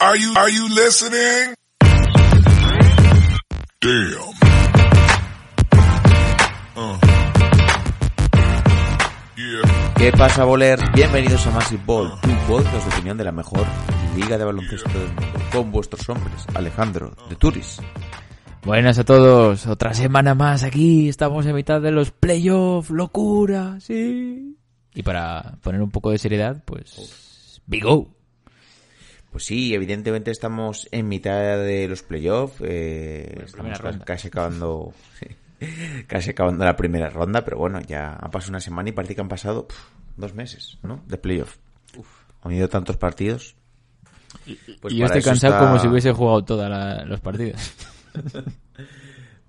Are you are you listening? Damn. Uh. Yeah. ¿Qué pasa, bolers? Bienvenidos a Massive Ball, tu podcast de opinión de la mejor liga de baloncesto del mundo, con vuestros hombres, Alejandro, de Turis. Buenas a todos, otra semana más aquí, estamos en mitad de los playoffs, locura, sí. Y para poner un poco de seriedad, pues, Big O. Pues sí, evidentemente estamos en mitad de los playoffs, eh, estamos casi acabando, casi acabando la primera ronda, pero bueno, ya ha pasado una semana y parece que han pasado pf, dos meses, ¿no? De playoff. Han ido tantos partidos. Pues y yo para estoy cansado está- como si hubiese jugado todos los partidos.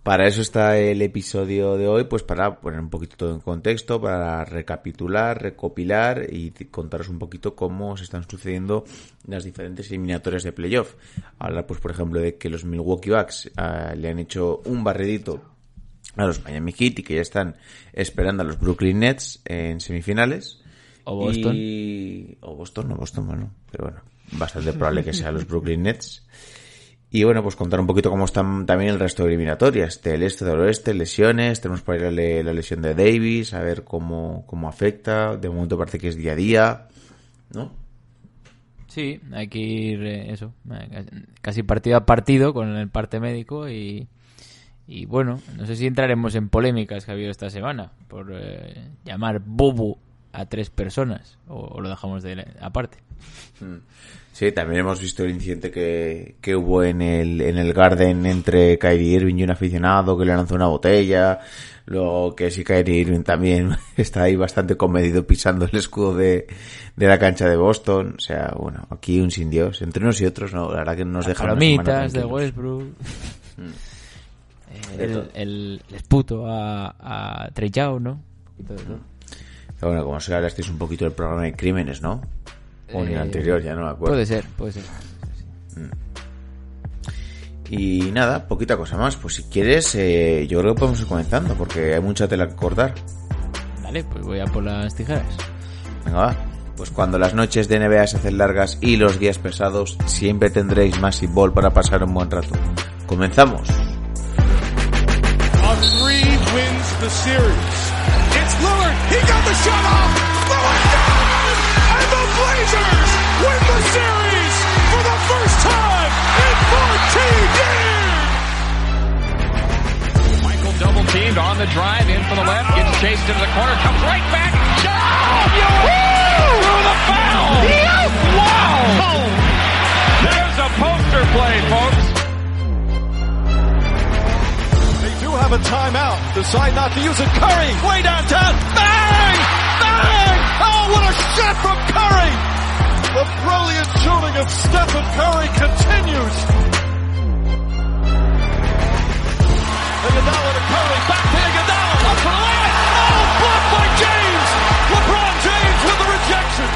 Para eso está el episodio de hoy, pues para poner un poquito todo en contexto, para recapitular, recopilar y contaros un poquito cómo se están sucediendo las diferentes eliminatorias de playoff. Hablar, pues, por ejemplo, de que los Milwaukee Bucks ah, le han hecho un barredito a los Miami Heat y que ya están esperando a los Brooklyn Nets en semifinales. O Boston. Y- O Boston, no Boston, bueno, pero bueno, bastante probable que sean los Brooklyn Nets. Y bueno, pues contar un poquito cómo están también el resto de eliminatorias, del este, del oeste, lesiones, tenemos por ahí la, le- la lesión de Davis, a ver cómo, cómo afecta, de momento parece que es día a día, ¿no? Sí, hay que ir, eh, eso, casi partido a partido con el parte médico y, y bueno, no sé si entraremos en polémicas que ha habido esta semana por eh, llamar bobo a tres personas o, o lo dejamos de aparte. Sí, también hemos visto el incidente que, que hubo en el, en el Garden entre Kyrie Irving y un aficionado que le lanzó una botella. Luego que si Kyrie Irving también está ahí bastante comedido pisando el escudo de, de la cancha de Boston. O sea, bueno, aquí un sin Dios. Entre unos y otros, no, la verdad que nos Las deja una semana palomitas de. Westbrook. De el, el, el esputo a, a Trey Young, ¿no? Pero bueno, como se hablasteis un poquito del programa de crímenes, ¿no? O en el Eh, anterior, ya no me acuerdo. Puede ser, puede ser. Y nada, poquita cosa más. Pues si quieres, eh, yo creo que podemos ir comenzando, porque hay mucha tela que cortar. Vale, pues voy a por las tijeras. Venga, va. Pues cuando las noches de NBA se hacen largas y los días pesados, siempre tendréis Massive Ball para pasar un buen rato. Comenzamos. A three wins the series. It's Lillard. He got the shot off. The drive in for the left, gets chased into the corner, comes right back. You through the foul! Wow! There's a poster play, folks. They do have a timeout. Decide not to use it. Curry way downtown. Bang! Bang! Oh, what a shot from Curry! The brilliant shooting of Stephen Curry continues. Curry. Back to. Up. Oh, blocked by James. LeBron James with the rejection.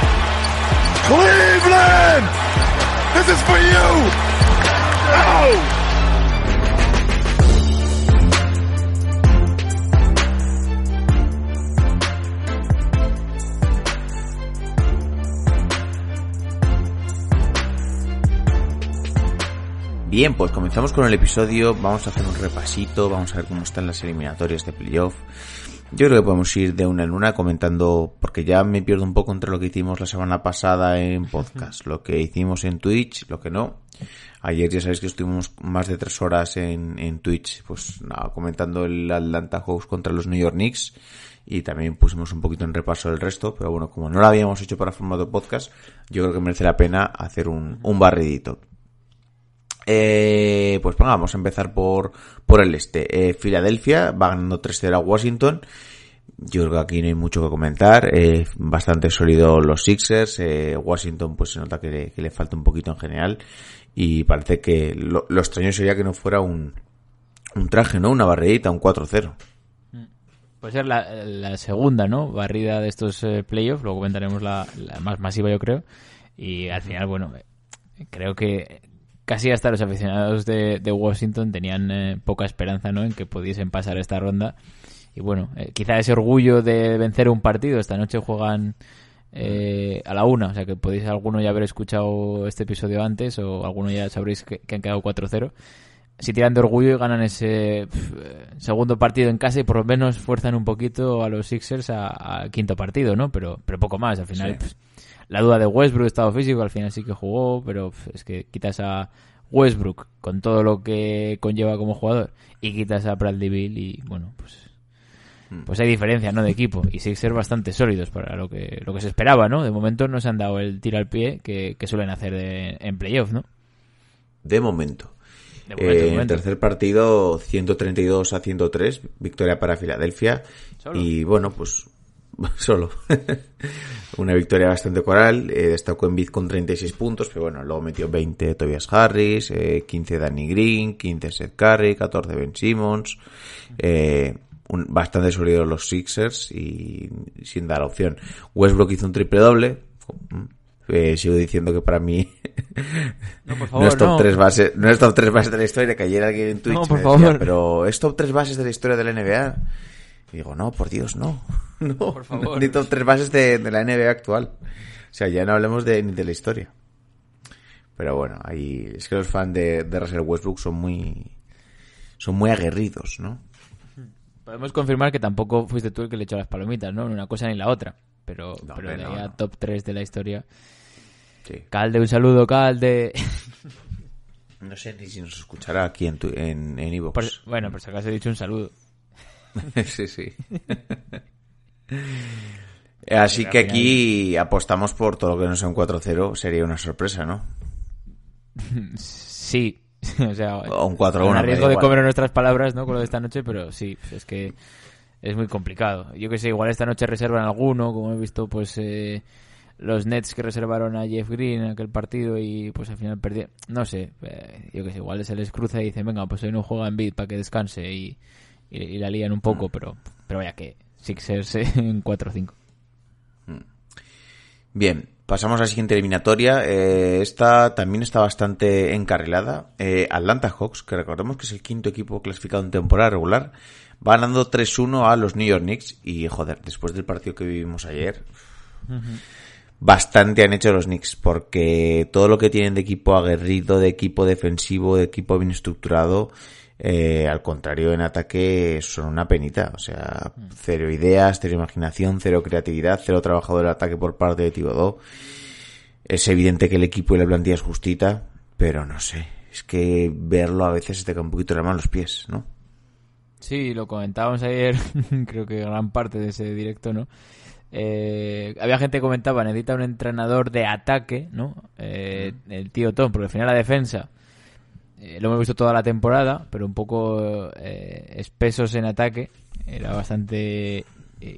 Cleveland! This is for you! Oh! Bien, pues comenzamos con el episodio. Vamos a hacer un repasito, vamos a ver cómo están las eliminatorias de playoff. Yo creo que podemos ir de una en una comentando, porque ya me pierdo un poco entre lo que hicimos la semana pasada en podcast, lo que hicimos en Twitch, lo que no. Ayer ya sabéis que estuvimos más de tres horas en, en Twitch, pues nada, comentando el Atlanta Hawks contra los New York Knicks y también pusimos un poquito en repaso el resto, pero bueno, como no lo habíamos hecho para formato podcast, yo creo que merece la pena hacer un, un barridito. Eh, pues venga, vamos a empezar por, por el este. Eh, Filadelfia va ganando 3-0 a Washington. yo creo que aquí no hay mucho que comentar. Eh, bastante sólido los Sixers. Eh, Washington pues se nota que le, falta un poquito en general. Y parece que lo, extraño sería que no fuera un, un traje, ¿no? Una barridita, un 4-0. Puede ser la, la, segunda, ¿no? Barrida de estos eh, playoffs. Luego comentaremos la, la, más masiva, yo creo. Y al final, bueno, creo que casi hasta los aficionados de, de Washington tenían eh, poca esperanza, ¿no? En que pudiesen pasar esta ronda. Y bueno, eh, quizá ese orgullo de vencer un partido. Esta noche juegan eh, a la una, o sea que podéis alguno ya haber escuchado este episodio antes o alguno ya sabréis que, que han quedado 4-0 si tiran de orgullo y ganan ese pff, segundo partido en casa y por lo menos fuerzan un poquito a los Sixers al quinto partido, ¿no? Pero, pero poco más, al final. Sí. Pff, la duda de Westbrook, estado físico, al final sí que jugó, pero es que quitas a Westbrook con todo lo que conlleva como jugador y quitas a Bradley Bill y bueno, pues pues hay diferencia, ¿no? De equipo y Sixers bastante sólidos para lo que lo que se esperaba, ¿no? De momento no se han dado el tiro al pie que, que suelen hacer de, en playoff, ¿no? De momento. De momento, eh, de momento. tercer partido 132 a 103, victoria para Filadelfia. ¿Solo? Y bueno, pues solo. Una victoria bastante coral. Eh, destacó en Bid con 36 puntos, pero bueno, luego metió 20 Tobias Harris, eh, 15 Danny Green, 15 Seth Curry, 14 Ben Simmons. Eh, un, bastante sólidos los Sixers y sin dar opción. Westbrook hizo un triple doble. Eh, sigo diciendo que para mí no, por favor, no es top no. 3 bases, no es top 3 bases de la historia, que ayer alguien en Twitch No, me por decía, favor. pero es top 3 bases de la historia de la NBA. Y digo, no, por Dios, no. No, Por favor. ni top 3 bases de, de, la NBA actual. O sea, ya no hablemos de, ni de la historia. Pero bueno, ahí es que los fans de, de Russell Westbrook son muy son muy aguerridos, ¿no? Podemos confirmar que tampoco fuiste tú el que le echó las palomitas, ¿no? Ni una cosa ni la otra. Pero, No, pero no, top 3 de la historia. Sí. Calde, un saludo, Calde. No sé ni si nos escuchará aquí en tu, en, en Evox. Por- bueno, por si acaso he dicho un saludo. sí, sí. Así que aquí apostamos por todo lo que no sea un 4-0, sería una sorpresa, ¿no? Sí. o sea, O un 4-1. con me da riesgo de comer nuestras palabras, ¿no? Con lo de esta noche, pero sí, es que es muy complicado. Yo que sé, igual esta noche reservan alguno, como he visto, pues eh, los Nets que reservaron a Jeff Green en aquel partido y pues al final perdieron. No sé, eh, yo que sé, igual se les cruza y dicen, venga, pues hoy no juega en beat para que descanse y, y, y la lían un poco, pero, pero vaya que Sixers en 4-5. Bien, pasamos a la siguiente eliminatoria. Eh, esta también está bastante encarrilada. Eh, Atlanta Hawks, que recordemos que es el quinto equipo clasificado en temporada regular, va ganando 3-1 a los New York Knicks. Y joder, después del partido que vivimos ayer, bastante han hecho los Knicks, porque todo lo que tienen de equipo aguerrido, de equipo defensivo, de equipo bien estructurado, eh, al contrario, en ataque son una penita. O sea, cero ideas, cero imaginación, cero creatividad, cero trabajo del ataque por parte de Thibodeau. Es evidente que el equipo y la plantilla es justita, pero no sé. Es que verlo a veces se te cae un poquito la mano los pies, ¿no? Sí, lo comentábamos ayer, creo que gran parte de ese directo, ¿no? Eh, había gente que comentaba, necesita un entrenador de ataque, ¿no? Eh, el tío Tom, porque al final la defensa eh, lo hemos visto toda la temporada, pero un poco eh, espesos en ataque. Era bastante eh,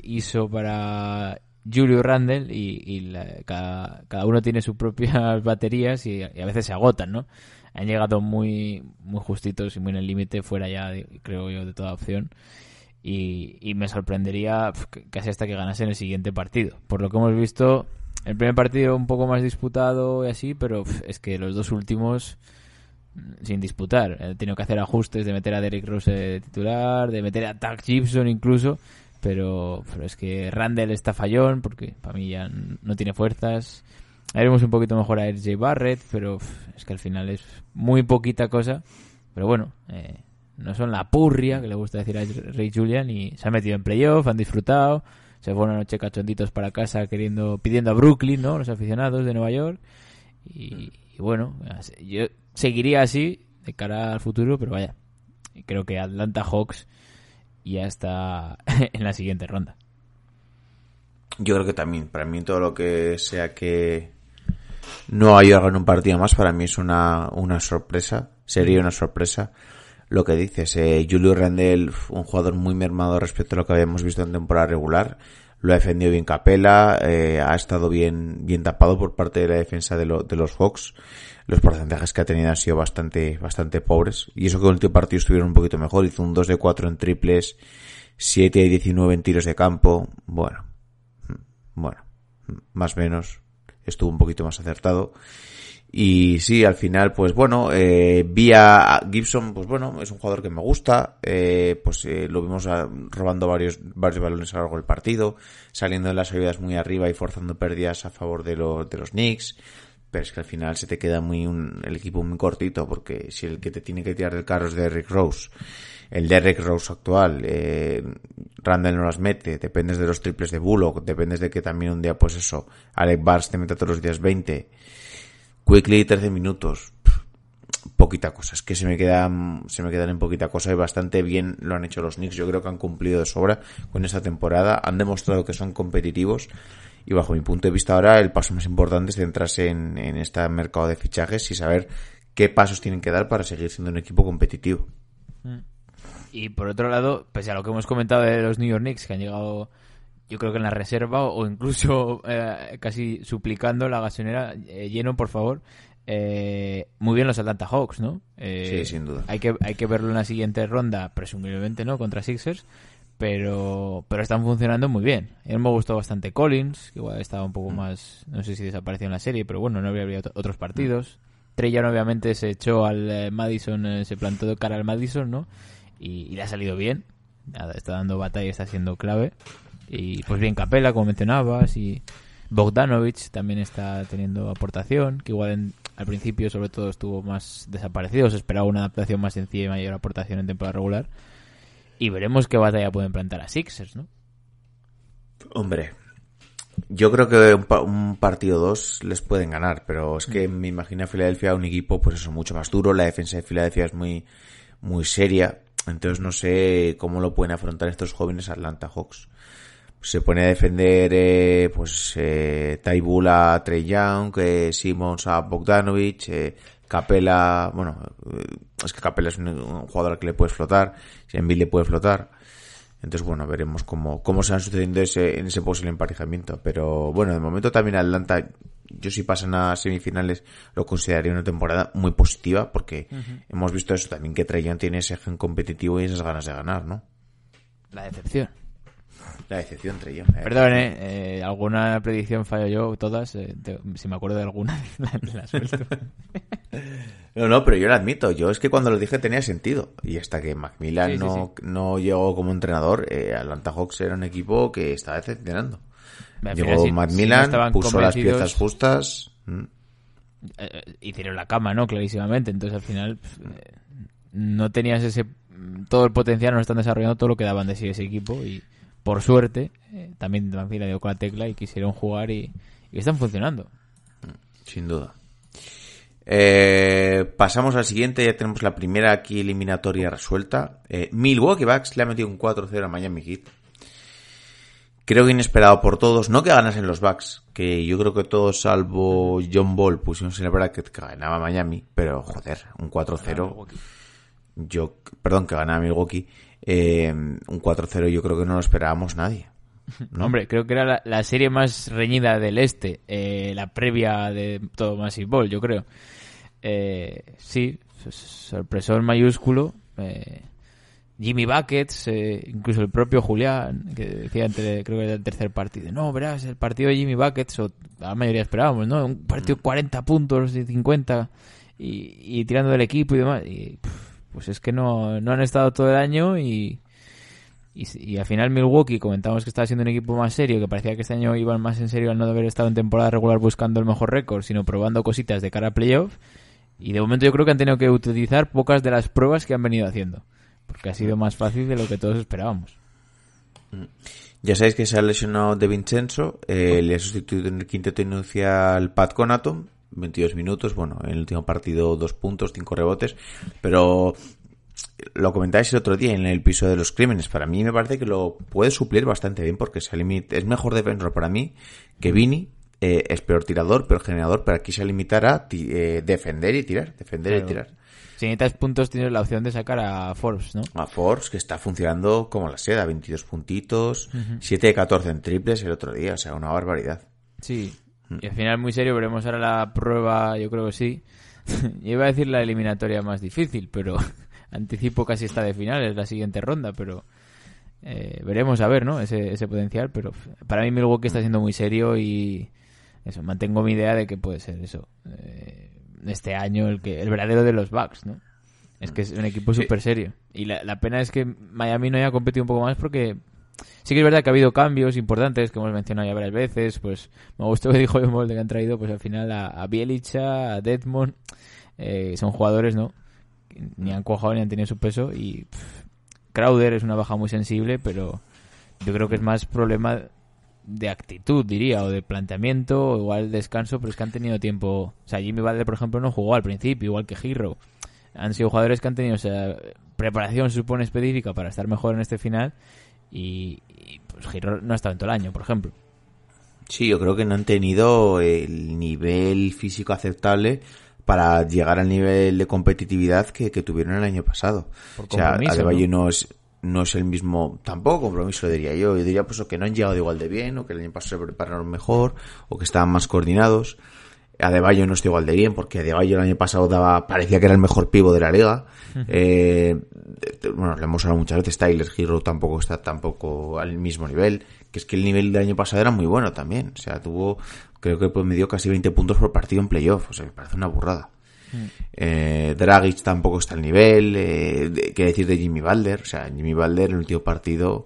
ISO para Julio Randle y, y la- cada, cada uno tiene sus propias baterías y, a veces se agotan, ¿no? Han llegado muy, muy justitos y muy en el límite, fuera ya, creo yo, de toda opción. Y, y me sorprendería casi hasta que ganase en el siguiente partido. Por lo que hemos visto, el primer partido un poco más disputado y así, pero es que los dos últimos sin disputar. He tenido que hacer ajustes de meter a Derrick Rose titular, de meter a Doug Gibson incluso, pero, es que Randall está fallón porque para mí ya no tiene fuerzas. Haremos un poquito mejor a RJ Barrett, pero es que al final es muy poquita cosa. Pero bueno, eh, no son la purria que le gusta decir a Ray Julian y se han metido en playoff, han disfrutado, se fueron una noche cachonditos para casa queriendo pidiendo a Brooklyn, ¿no? Los aficionados de Nueva York. Y, y bueno, yo seguiría así de cara al futuro, pero vaya, creo que Atlanta Hawks ya está en la siguiente ronda. Yo creo que también, para mí todo lo que sea que no haya ganado un partido más, para mí es una, una sorpresa, sería una sorpresa. lo que dices, eh, Julio Randell, un jugador muy mermado respecto a lo que habíamos visto en temporada regular, lo ha defendido bien Capela, eh, ha estado bien, bien tapado por parte de la defensa de, de los Hawks. Los porcentajes que ha tenido han sido bastante, bastante pobres. Y eso que el último partido estuvieron un poquito mejor. Hizo un 2 de 4 en triples, 7 de 19 en tiros de campo. Bueno, bueno, más o menos. Estuvo un poquito más acertado. Y sí, al final, pues bueno, eh, vía Gibson, pues bueno, es un jugador que me gusta, eh, pues eh, lo vimos robando varios, varios balones a lo largo del partido, saliendo de las ayudas muy arriba y forzando pérdidas a favor de, los de los Knicks, pero es que al final se te queda muy un, el equipo muy cortito, porque si el que te tiene que tirar del carro es Derrick Rose, el Derrick Rose actual, eh, Randall no las mete, dependes de los triples de Bullock, dependes de que también un día, pues eso, Alec Bars te meta todos los días 20, Quickly 13 minutos. Poquita cosa, es que se me quedan, se me quedan en poquita cosa y bastante bien lo han hecho los Knicks. Yo creo que han cumplido de sobra con esta temporada. Han demostrado que son competitivos y bajo mi punto de vista ahora el paso más importante es centrarse en, en este mercado de fichajes y saber qué pasos tienen que dar para seguir siendo un equipo competitivo. Y por otro lado, pese a lo que hemos comentado de los New York Knicks, que han llegado yo creo que en la reserva o incluso eh, casi suplicando la gasolera eh, lleno, por favor. Eh, muy bien los Atlanta Hawks, ¿no? sí, sin duda. Hay que, hay que verlo en la siguiente ronda, presumiblemente, ¿no? Contra Sixers. Pero, pero están funcionando muy bien. A mí me gustó bastante Collins, que igual estaba un poco mm. más, no sé si desapareció en la serie, pero bueno, no habría otros partidos. Trey obviamente se echó al Madison, se plantó de cara al Madison, ¿no? Y, y, le ha salido bien. Está dando batalla, está siendo clave. Y pues bien, Capela, como mencionabas, y Bogdanovich también está teniendo aportación, que igual al principio sobre todo estuvo más desaparecido, se esperaba una adaptación más sencilla y mayor aportación en temporada regular. Y veremos qué batalla pueden plantar a Sixers, ¿no? Hombre, yo creo que un, partido 2 les pueden ganar, pero es que me imagino a Filadelfia un equipo, pues eso, mucho más duro. La defensa de Filadelfia es muy, muy seria. Entonces no sé cómo lo pueden afrontar estos jóvenes Atlanta Hawks se pone a defender eh, pues eh, Taibula a Trey Young, que Simmons a Bogdanovich, eh, Capela, bueno, eh, es que Capela es un, jugador que le puede flotar, si le puede flotar. Entonces, bueno, veremos cómo, cómo se van sucediendo ese, en ese posible emparejamiento. Pero bueno, de momento también Atlanta, yo si pasan a semifinales, lo consideraría una temporada muy positiva, porque hemos visto eso también, que Trey Young tiene ese gen competitivo y esas ganas de ganar, ¿no? La decepción. La decepción entre yo. Perdón, ¿eh? ¿eh? alguna predicción fallo yo, todas. Eh, si me acuerdo de alguna, las No, no, pero yo lo admito. Yo es que cuando lo dije tenía sentido. Y hasta que Macmillan no, no llegó como entrenador, eh, Atlanta Hawks era un equipo que estaba decepcionando. Llegó Macmillan, puso las piezas justas. Mm. Hicieron la cama, ¿no? Clarísimamente. Entonces al final no tenías ese todo el potencial, no están desarrollando todo lo que daban de sí ese equipo y por suerte, eh, también también le dio con la tecla y quisieron jugar y, están funcionando. Sin duda. Eh, pasamos al siguiente, ya tenemos la primera aquí eliminatoria resuelta. Eh, Milwaukee Bucks le ha metido un 4-0 a Miami Heat. Creo que inesperado por todos, no que ganasen los Bucks, que yo creo que todos salvo John Ball pusimos en el bracket que ganaba Miami, pero joder, un 4-0. Yo, perdón, que ganaba Milwaukee. Eh, un 4-0 yo creo que no lo esperábamos nadie. Hombre, creo que era la, serie más reñida del este, eh, la previa de todo Massive Ball, yo creo. Eh, sí, sorpresor mayúsculo. Eh, Jimmy Buckets, eh, incluso el propio Julián, que decía antes, creo que era el tercer partido. No, verás, el partido de Jimmy Buckets, o la mayoría esperábamos, ¿no? Un partido 40 puntos y 50 y, y tirando del equipo y demás. Y, pues es que no, no han estado todo el año y, y, al final Milwaukee comentamos que estaba siendo un equipo más serio, que parecía que este año iban más en serio al no haber estado en temporada regular buscando el mejor récord, sino probando cositas de cara a playoff. Y de momento yo creo que han tenido que utilizar pocas de las pruebas que han venido haciendo, porque ha sido más fácil de lo que todos esperábamos. Ya sabéis que se ha lesionado de Vincenzo, eh, le ha sustituido en el quinteto inicial Pat Conaton, 22 minutos, bueno, en el último partido dos puntos, cinco rebotes, pero lo comentáis el otro día en el piso de los crímenes. Para mí me parece que lo puede suplir bastante bien porque es mejor defensor para mí que Vini, eh, es peor tirador, peor generador, pero aquí se limitará a eh, defender y tirar, defender Claro. y tirar. Si necesitas puntos, tienes la opción de sacar a Forbes, ¿no? A Forbes, que está funcionando como la seda, 22 puntitos, 7 de 14 en triples el otro día, o sea, una barbaridad. Sí. Y al final, muy serio, veremos ahora la prueba, yo creo que sí. Yo iba a decir la eliminatoria más difícil, pero anticipo casi esta de final, es la siguiente ronda, pero eh, veremos a ver, ¿no? Ese, ese potencial, pero para mí Milwaukee está siendo muy serio y eso, mantengo mi idea de que puede ser eso. eh, este año el que el verdadero de los Bucks, ¿no? Es que es un equipo súper serio. Y la, la pena es que Miami no haya competido un poco más porque sí que es verdad que ha habido cambios importantes que hemos mencionado ya varias veces. Pues me gustó que dijo Molde que han traído pues al final a, Bielicha, a Deadmond. Eh, son jugadores, ¿no? Ni han cuajado ni han tenido su peso. Y Crowder es una baja muy sensible, pero yo creo que es más problema de actitud, diría, o de planteamiento, o igual descanso, pero es que han tenido tiempo. O sea, Jimmy Butler, por ejemplo, no jugó al principio, igual que Hero. Han sido jugadores que han tenido o sea, preparación, se supone, específica para estar mejor en este final. Y, y, pues Hero no ha estado en todo el año, por ejemplo. Sí, yo creo que no han tenido el nivel físico aceptable para llegar al nivel de competitividad que, que tuvieron el año pasado. Por o sea, Adebayo ¿no? no es no es el mismo, tampoco compromiso diría yo, yo diría pues o que no han llegado igual de bien, o que el año pasado se prepararon mejor, o que estaban más coordinados. Adebayo no está igual de bien, porque Adebayo el año pasado daba, parecía que era el mejor pivo de la liga. Eh, bueno, le hemos hablado muchas veces, Tyler Hero tampoco está tampoco al mismo nivel, que es que el nivel del año pasado era muy bueno también. O sea, tuvo, creo que pues, me dio casi 20 puntos por partido en playoff, o sea, me parece una burrada. Eh, Dragic tampoco está al nivel, eh, de- qué decir de Jimmy Balder, o sea, Jimmy Balder en el último partido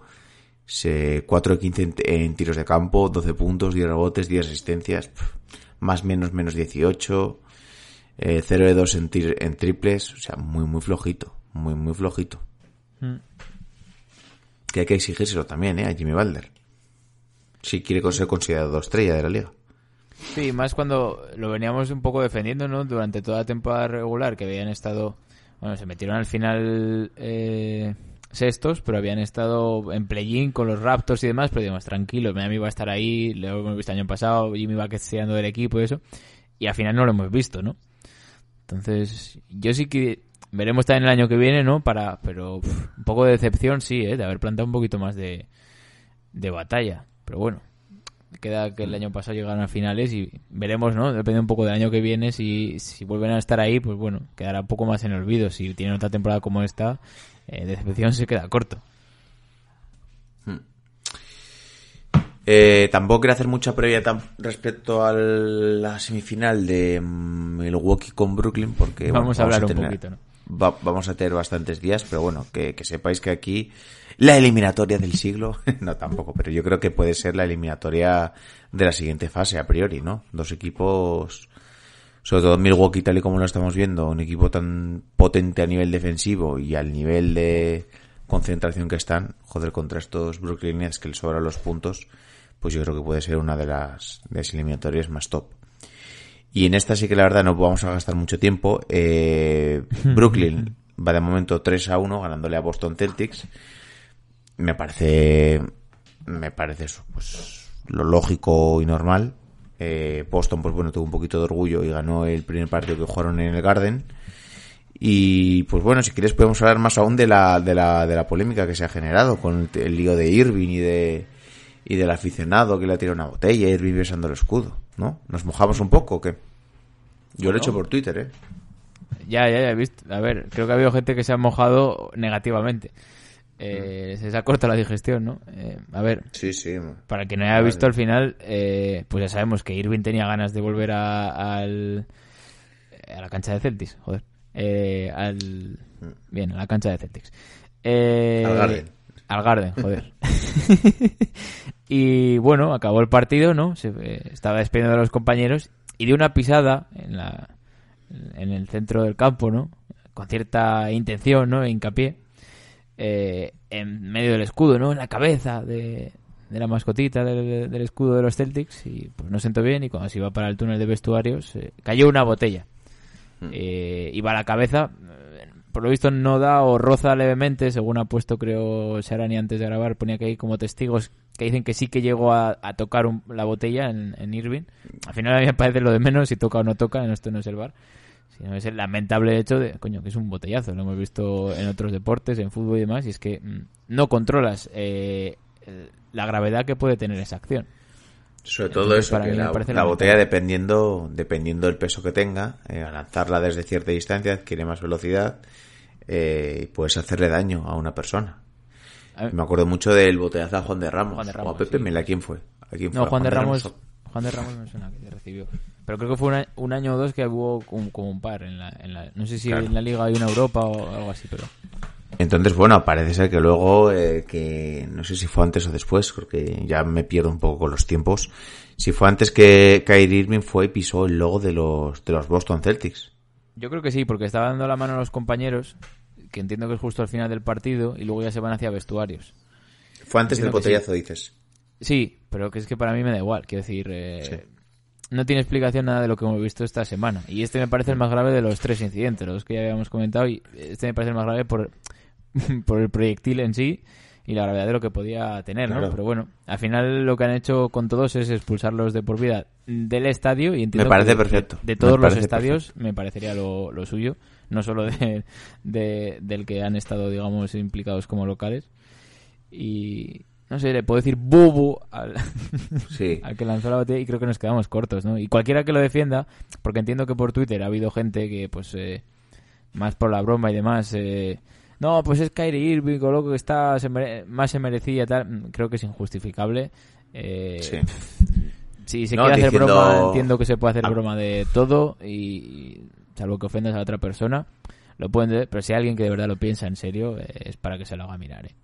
se 4 de 15 en, en tiros de campo, 12 puntos, 10 rebotes, 10 asistencias, más menos menos 18, eh, 0 de 2 en, tir- en triples, o sea, muy muy flojito, muy muy flojito. Que hay que exigírselo también, eh, a Jimmy Balder. Si quiere ser considerado estrella de la liga. Sí, más cuando lo veníamos un poco defendiendo, ¿no? Durante toda la temporada regular, que habían estado. Bueno, se metieron al final eh, sextos, pero habían estado en play-in con los Raptors y demás, pero digamos, tranquilo, Miami va a estar ahí, lo hemos visto el año pasado, Jimmy va quedando del equipo y eso, y al final no lo hemos visto, ¿no? Entonces, yo sí que veremos también el año que viene, ¿no? Para, pero un poco de decepción, sí, ¿eh? De haber plantado un poquito más de, de batalla, pero bueno. Queda que el año pasado llegaron a finales y veremos, ¿no? Depende un poco del año que viene. Si, si vuelven a estar ahí, pues bueno, quedará un poco más en olvido. Si tienen otra temporada como esta, eh, de decepción se queda corto. Eh, tampoco quiero hacer mucha previa respecto a la semifinal de Milwaukee con Brooklyn porque bueno, Vamos a hablar un tener- poquito, ¿no? va- vamos a tener bastantes días, pero bueno, que, que sepáis que aquí la eliminatoria del siglo, no tampoco, pero yo creo que puede ser la eliminatoria de la siguiente fase a priori, ¿no? Dos equipos, sobre todo Milwaukee tal y como lo estamos viendo, un equipo tan potente a nivel defensivo y al nivel de concentración que están, joder, contra estos Brooklyn Nets que les sobran los puntos, pues yo creo que puede ser una de las, de las eliminatorias más top. Y en esta sí que la verdad no vamos a gastar mucho tiempo. Eh, Brooklyn va de momento 3 a 1 ganándole a Boston Celtics. Me parece, me parece eso, pues lo lógico y normal. Eh, Boston, pues bueno, tuvo un poquito de orgullo y ganó el primer partido que jugaron en el Garden. Y pues bueno, si quieres podemos hablar más aún de la, de la, de la polémica que se ha generado con el, el lío de Irving y de y del aficionado que le ha tirado una botella Irving besando el escudo, ¿no? ¿Nos mojamos un poco o qué? Yo lo he hecho por Twitter, ¿eh? Ya, ya, ya he visto. A ver, creo que ha habido gente que se ha mojado negativamente. Eh, Se les ha cortado la digestión, ¿no? Eh, a ver, Sí, sí. para quien no haya visto al final, eh, pues ya sabemos que Irving tenía ganas de volver a, al, a la cancha de Celtics, joder. Eh, al, bien, a la cancha de Celtics. Eh, Al Garden. Al Garden, joder. y bueno, acabó el partido, ¿no? Se, eh, estaba despidiendo de los compañeros y dio una pisada en, la, en el centro del campo, ¿no? Con cierta intención, ¿no? E hincapié eh, en medio del escudo, ¿no? En la cabeza de, de la mascotita del, del escudo de los Celtics y pues no sentó bien y cuando se iba para el túnel de vestuarios eh, cayó una botella. Eh, iba a la cabeza, eh, por lo visto no da o roza levemente, según ha puesto creo Sharani antes de grabar, ponía que hay como testigos que dicen que sí que llegó a, a tocar un- la botella en, en Irving. Al final a mí me parece lo de menos si toca o no toca, en esto no es el bar. Sino es el lamentable hecho de, coño, que es un botellazo. Lo hemos visto en otros deportes, en fútbol y demás, y es que mm, no controlas eh, la gravedad que puede tener esa acción. Sobre todo Entonces, eso, para que mí la, botella dependiendo, dependiendo del peso que tenga, eh, al lanzarla desde cierta distancia adquiere más velocidad eh, y puedes hacerle daño a una persona. A Me acuerdo mucho del botellazo a Juan de Ramos. Juan de o Ramos, a Pepe sí. Mela, ¿quién fue? ¿A quién No, fue? ¿A Juan de Ramos, Juan de Ramos me suena que recibió. Pero creo que fue un año o dos que hubo como, como un par en la, en la- no sé si Claro. en la liga hay una Europa o algo así, pero Entonces, bueno, parece ser que luego, eh, que no sé si fue antes o después, porque ya me pierdo un poco con los tiempos. Si fue antes que Kyrie Irving fue y pisó el logo de los, de los Boston Celtics. yo creo que sí, porque estaba dando la mano a los compañeros, que entiendo que es justo al final del partido y luego ya se van hacia vestuarios. Fue antes del sí. botellazo, dices. Sí, pero que es que para mí me da igual, quiero decir, eh, Sí. No tiene explicación nada de lo que hemos visto esta semana. Y este me parece el más grave de los tres incidentes, los que ya habíamos comentado, y este me parece el más grave por, por el proyectil en sí y la gravedad de lo que podía tener, ¿no? Claro. Pero bueno, al final lo que han hecho con todos es expulsarlos de por vida del estadio y entiendo Me parece que perfecto. De todos los estadios me parecería lo, lo suyo, no solo de, de- del que han estado, digamos, implicados como locales. Y no sé, le puedo decir bubu al, Sí. al que lanzó la botella y creo que nos quedamos cortos, ¿no? Y cualquiera que lo defienda, porque entiendo que por Twitter ha habido gente que, pues, eh, más por la broma y demás, eh, no, pues es Kyrie Irving, con lo que está, se mere- más se merecía tal, Mm, creo que es injustificable. Eh, Sí. Si se No, quiere hacer diciendo- broma, entiendo que se puede hacer Ah. broma de todo y, salvo que ofendas a la otra persona, lo pueden pero si hay alguien que de verdad lo piensa en serio, eh, es para que se lo haga mirar, ¿eh?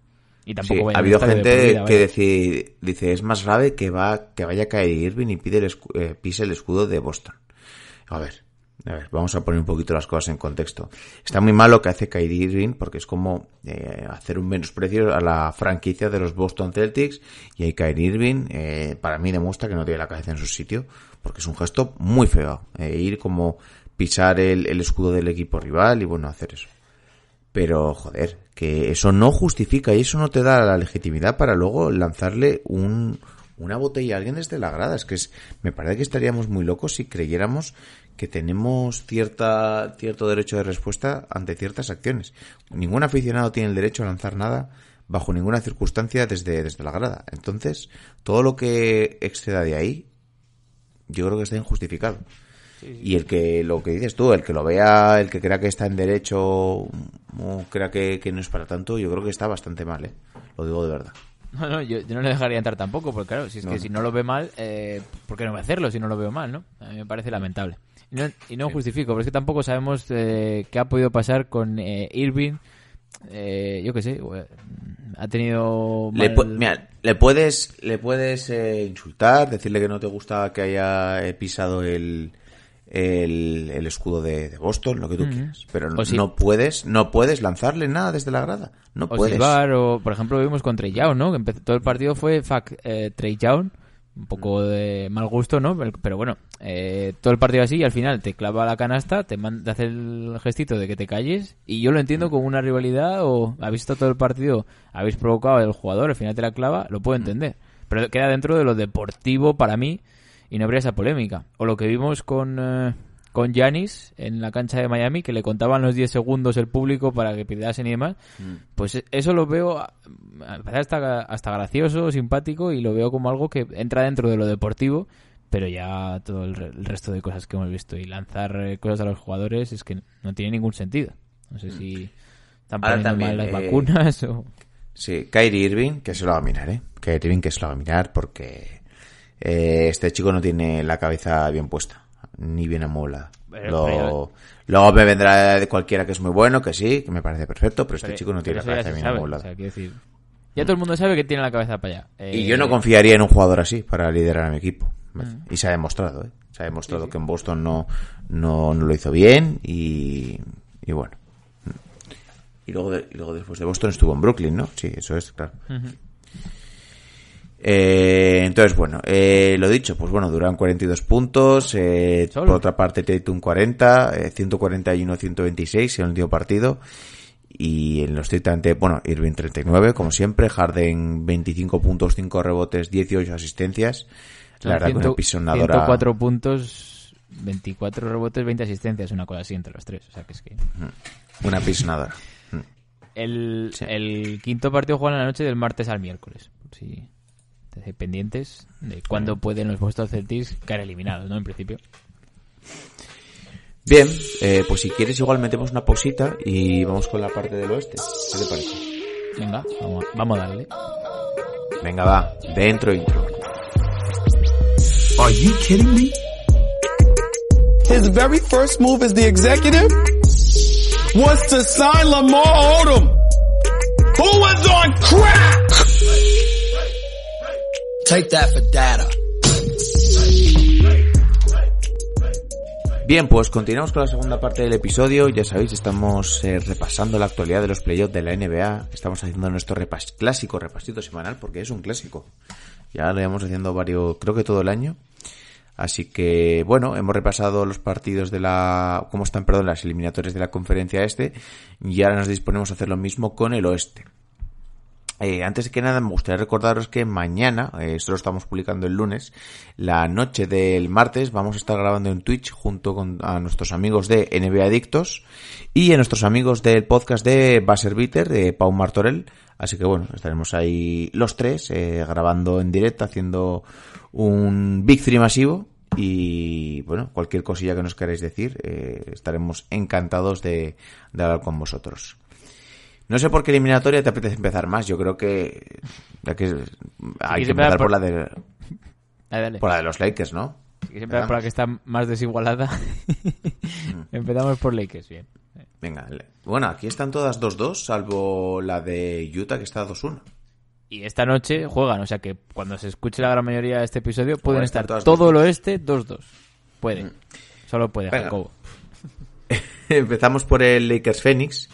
Y tampoco Sí, vaya ha habido de gente por vida, que dice, dice es más grave que va que vaya a caer Irving y pide el escu- eh, pise el escudo de Boston. A ver, a ver, vamos a poner un poquito las cosas en contexto. Está muy mal lo que hace Kyrie Irving porque es como eh, hacer un menosprecio a la franquicia de los Boston Celtics y ahí Kyrie Irving eh, para mí demuestra que no tiene la cabeza en su sitio porque es un gesto muy feo. eh, ir como pisar el, el escudo del equipo rival y bueno, hacer eso. Pero, joder, que eso no justifica y eso no te da la legitimidad para luego lanzarle un, una botella a alguien desde la grada. Es que es, me parece que estaríamos muy locos si creyéramos que tenemos cierta, cierto derecho de respuesta ante ciertas acciones. Ningún aficionado tiene el derecho a lanzar nada bajo ninguna circunstancia desde, desde la grada. Entonces, todo lo que exceda de ahí, yo creo que está injustificado. Y el que, lo que dices tú, el que lo vea, el que crea que está en derecho o crea que, que no es para tanto, yo creo que está bastante mal, ¿eh? Lo digo de verdad. No, no, yo, yo no le dejaría entrar tampoco, porque claro, si es que si no lo ve mal, eh, ¿por qué no voy a hacerlo si no lo veo mal, no? A mí me parece lamentable. Y no, y no justifico, pero es que tampoco sabemos eh, qué ha podido pasar con eh, Irving. Eh, yo qué sé, eh, ha tenido... Le, pu- mira, le puedes, le puedes eh, insultar, decirle que no te gusta que haya pisado el, el, el escudo de, de Boston, lo que tú quieras. Pero no, si- no puedes, no puedes lanzarle nada desde la grada. No o puedes. silbar, o por ejemplo vimos con Trey Young, ¿no? Que empezó, todo el partido fue fuck eh, Trey Young, un poco de mal gusto, ¿no? Pero, bueno, eh, todo el partido así y al final te clava la canasta, te, man- te hace el gestito de que te calles y yo lo entiendo como una rivalidad o habéis estado todo el partido, habéis provocado al jugador, al final te la clava, lo puedo entender. Pero queda dentro de lo deportivo para mí y no habría esa polémica. O lo que vimos con... eh, con Yanis en la cancha de Miami, que le contaban los 10 segundos el público para que pidasen y demás, pues eso lo veo, hasta, hasta gracioso, simpático y lo veo como algo que entra dentro de lo deportivo, pero ya todo el, re- el resto de cosas que hemos visto y lanzar eh, cosas a los jugadores es que no tiene ningún sentido. No sé si están Ahora poniendo también, mal las eh, vacunas o... Sí, Kyrie Irving, que se lo va a mirar, ¿eh? Kyrie Irving que se lo va a mirar porque eh, este chico no tiene la cabeza bien puesta, ni bien Lo- pero- Luego me vendrá de cualquiera que es muy bueno, que sí, que me parece perfecto, pero este Pero- chico no tiene la cabeza bien sabe, amoblada. o sea, quiero decir, ya todo el mundo sabe que tiene la cabeza para allá. Y Eh, yo no confiaría en un jugador así para liderar a mi equipo. Y se ha demostrado, ¿eh? Se ha demostrado que en Boston no, no, no lo hizo bien y, y bueno. Y luego, de- y luego después de Boston estuvo en Brooklyn, ¿no? Sí, eso es, claro. Eh, entonces, bueno, eh, lo dicho, pues bueno, duran 42 puntos. Eh, por otra parte, Tatum 40, eh, 141-126 en el último partido. Y en lo estrictamente, bueno, Irving 39, como siempre, Harden 25 puntos, 5 rebotes, 18 asistencias. La verdad que una pisonadora. 104 puntos, 24 rebotes, 20 asistencias, una cosa así entre los tres. O sea que es que. Una pisonadora. El, Sí. el quinto partido juega en la noche del martes al miércoles. te pendientes de cuándo pueden los Boston Celtics caer eliminados, ¿no? En principio. Bien, eh, pues si quieres igual metemos una pausita y vamos con la parte del oeste. ¿Qué te parece? Venga, vamos, vamos a darle. Venga, va, dentro intro. Are you kidding me? His very first move as the executive was to sign Lamar Odom, who was on crack. Take that for data. Bien, pues continuamos con la segunda parte del episodio. Ya sabéis, estamos eh, repasando la actualidad de los playoffs de la NBA. Estamos haciendo nuestro repas clásico repasito semanal porque es un clásico. Ya lo llevamos haciendo varios, creo que todo el año. Así que, bueno, hemos repasado los partidos de la, cómo están, perdón, las eliminatorias de la conferencia este. Y ahora nos disponemos a hacer lo mismo con el oeste. Eh, antes que nada, me gustaría recordaros que mañana, eh, esto lo estamos publicando el lunes, la noche del martes, vamos a estar grabando en Twitch junto con a nuestros amigos de NBA Adictos y a nuestros amigos del podcast de Basser Bitter, de Pau Martorell. Así que bueno, estaremos ahí los tres eh, grabando en directo, haciendo un Big Three masivo. Y bueno, cualquier cosilla que nos queráis decir, eh, estaremos encantados de, de hablar con vosotros. No sé por qué eliminatoria te apetece empezar más. Yo creo que, ya que hay que empezar empezar por por- la de Dale, por la de los Lakers, ¿no? Que siempre por la que está más desigualada. Empezamos por Lakers, bien. Venga, bueno, aquí están todas 2-2, salvo la de Utah que está 2-1. Y esta noche juegan, o sea que cuando se escuche la gran mayoría de este episodio pueden estar todo 2-2. el oeste 2-2. Puede. Solo puede, Venga. Jacobo. Empezamos por el Lakers Phoenix.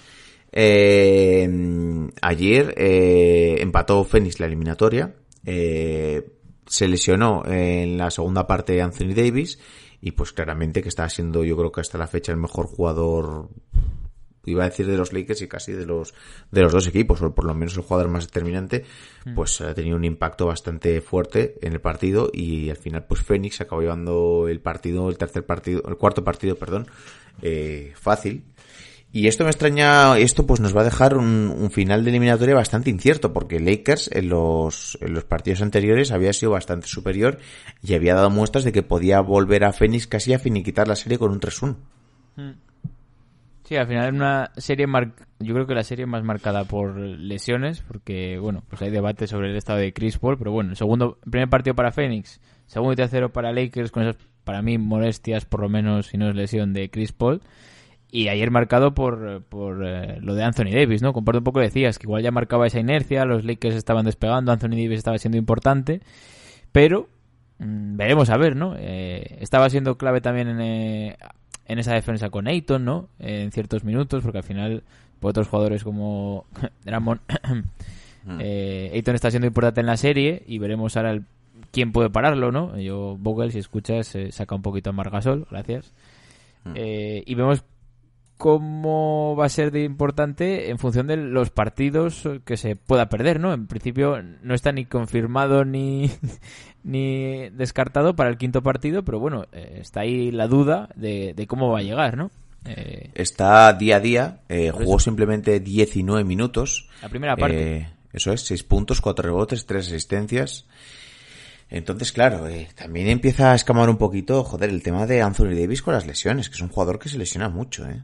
Eh, ayer eh, empató Phoenix la eliminatoria. Eh, se lesionó en la segunda parte Anthony Davis. Y pues claramente que está siendo yo creo que hasta la fecha el mejor jugador iba a decir de los Lakers y casi de los de los dos equipos o por lo menos el jugador más determinante pues ha tenido un impacto bastante fuerte en el partido y al final pues Phoenix acabó llevando el partido el tercer partido el cuarto partido perdón eh, fácil y esto me extraña, esto pues nos va a dejar un, final de eliminatoria bastante incierto, porque Lakers en los, en los partidos anteriores había sido bastante superior y había dado muestras de que podía volver a Phoenix casi a finiquitar la serie con un 3-1. Sí, al final es una serie mar... yo creo que la serie más marcada por lesiones, porque bueno, pues hay debate sobre el estado de Chris Paul, pero bueno, el segundo, primer partido para Phoenix, segundo y tercero para Lakers con esas para mí molestias por lo menos si no es lesión de Chris Paul. Y ayer marcado por, por eh, lo de Anthony Davis, ¿no? Comparto un poco decías que igual ya marcaba esa inercia, los Lakers estaban despegando, Anthony Davis estaba siendo importante, pero mm, veremos a ver, ¿no? Eh, estaba siendo clave también en, eh, en esa defensa con Ayton, ¿no? en ciertos minutos, porque al final pues, otros jugadores como Dramon, eh, Ayton está siendo importante en la serie y veremos ahora el- quién puede pararlo, ¿no? Yo, Vogel, si escuchas, saca un poquito a Margasol, gracias. Eh, y vemos cómo va a ser de importante en función de los partidos que se pueda perder, ¿no? En principio no está ni confirmado ni, ni descartado para el quinto partido, pero bueno, eh, está ahí la duda de, de cómo va a llegar, ¿no? Eh, Está día a día, eh, jugó eso. simplemente 19 minutos. la primera parte. Eso es, 6 puntos, 4 rebotes, 3 asistencias. Entonces, claro, eh, también empieza a escamar un poquito, joder, el tema de Anthony Davis con las lesiones, que es un jugador que se lesiona mucho, ¿eh?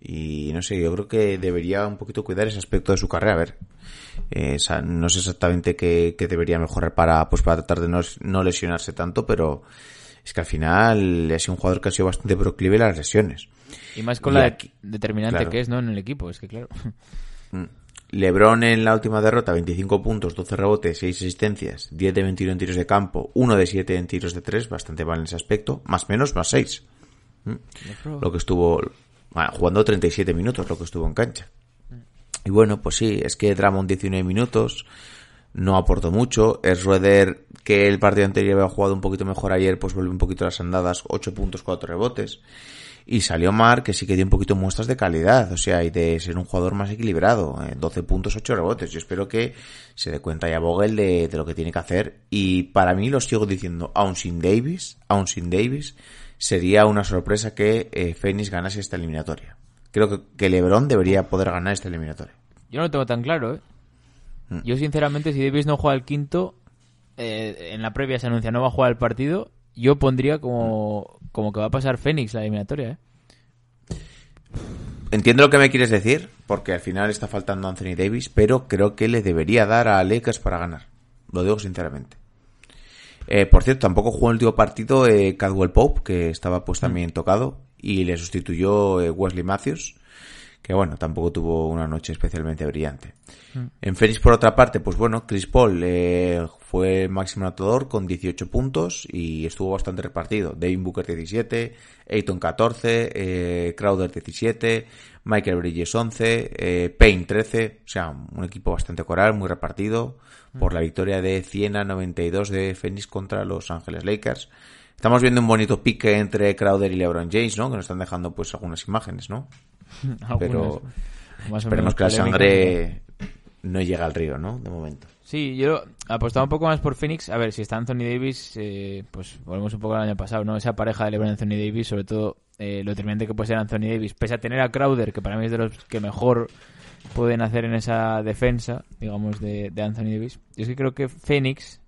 Mm. Y no sé, yo creo que debería un poquito cuidar ese aspecto de su carrera. A ver, eh, no sé exactamente qué, qué debería mejorar para, pues, para tratar de no, no lesionarse tanto, pero es que al final es un jugador que ha sido bastante proclive a las lesiones. y más con y la aquí- determinante claro. que es, ¿no? En el equipo, es que claro. Lebron en la última derrota, 25 puntos, 12 rebotes, 6 asistencias, 10 de 21 en tiros de campo, 1 de 7 en tiros de 3, bastante mal en ese aspecto, más menos, más 6. Lo que estuvo, bueno, jugando 37 minutos, lo que estuvo en cancha. Y bueno, pues sí, es que Dramon 19 minutos, no aportó mucho. Es Rueder, que el partido anterior había jugado un poquito mejor ayer, pues vuelve un poquito las andadas, 8 puntos, 4 rebotes. Y salió Mar, que sí que dio un poquito muestras de calidad, o sea, y de ser un jugador más equilibrado. eh, 12 puntos, 8 rebotes. Yo espero que se dé cuenta ya Vogel de, de lo que tiene que hacer. Y para mí, lo sigo diciendo, aún sin Davis, aún sin Davis, sería una sorpresa que eh, Phoenix ganase esta eliminatoria. Creo que, que LeBron debería poder ganar esta eliminatoria. Yo no lo tengo tan claro, ¿eh? Mm. Yo, sinceramente, si Davis no juega el quinto, eh, en la previa se anuncia no va a jugar el partido, yo pondría como, como que va a pasar Fénix la eliminatoria, ¿eh? Entiendo lo que me quieres decir, porque al final está faltando Anthony Davis, pero creo que le debería dar a Lakers para ganar. Lo digo sinceramente. Eh, por cierto, tampoco jugó en el último partido eh, Cadwell Pope, que estaba pues también tocado, y le sustituyó eh, Wesley Matthews, que bueno, tampoco tuvo una noche especialmente brillante. En Phoenix, por otra parte, pues bueno, Chris Paul eh, fue máximo anotador con 18 puntos y estuvo bastante repartido. Devin Booker 17, Ayton 14, eh, Crowder 17, Michael Bridges 11, eh, Payne 13, o sea, un equipo bastante coral, muy repartido por la victoria de 100 a 92 de Phoenix contra los Ángeles Lakers. Estamos viendo un bonito pique entre Crowder y LeBron James, ¿no? Que nos están dejando pues algunas imágenes, ¿no? Pero Esperemos que la sangre no llegue al río, ¿no? De momento. Sí, yo apostaba un poco más por Phoenix. A ver, si está Anthony Davis, eh, pues volvemos un poco al año pasado, ¿no? Esa pareja de LeBron y Anthony Davis, sobre todo eh, lo determinante que puede ser Anthony Davis, pese a tener a Crowder, que para mí es de los que mejor pueden hacer en esa defensa, digamos, de, de Anthony Davis. Yo es que creo que Phoenix